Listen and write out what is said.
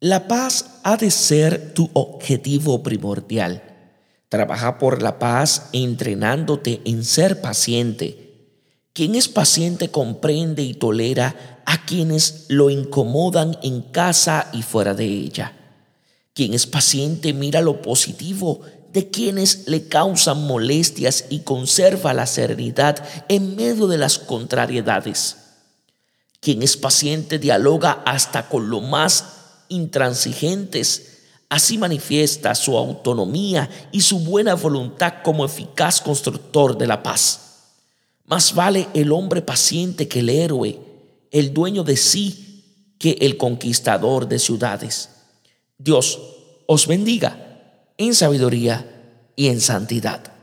La paz ha de ser tu objetivo primordial. Trabaja por la paz entrenándote en ser paciente. Quien es paciente comprende y tolera a quienes lo incomodan en casa y fuera de ella. Quien es paciente mira lo positivo de quienes le causan molestias y conserva la serenidad en medio de las contrariedades. Quien es paciente dialoga hasta con lo más intransigentes. Así manifiesta su autonomía y su buena voluntad como eficaz constructor de la paz. Más vale el hombre paciente que el héroe, el dueño de sí que el conquistador de ciudades. Dios os bendiga en sabiduría y en santidad.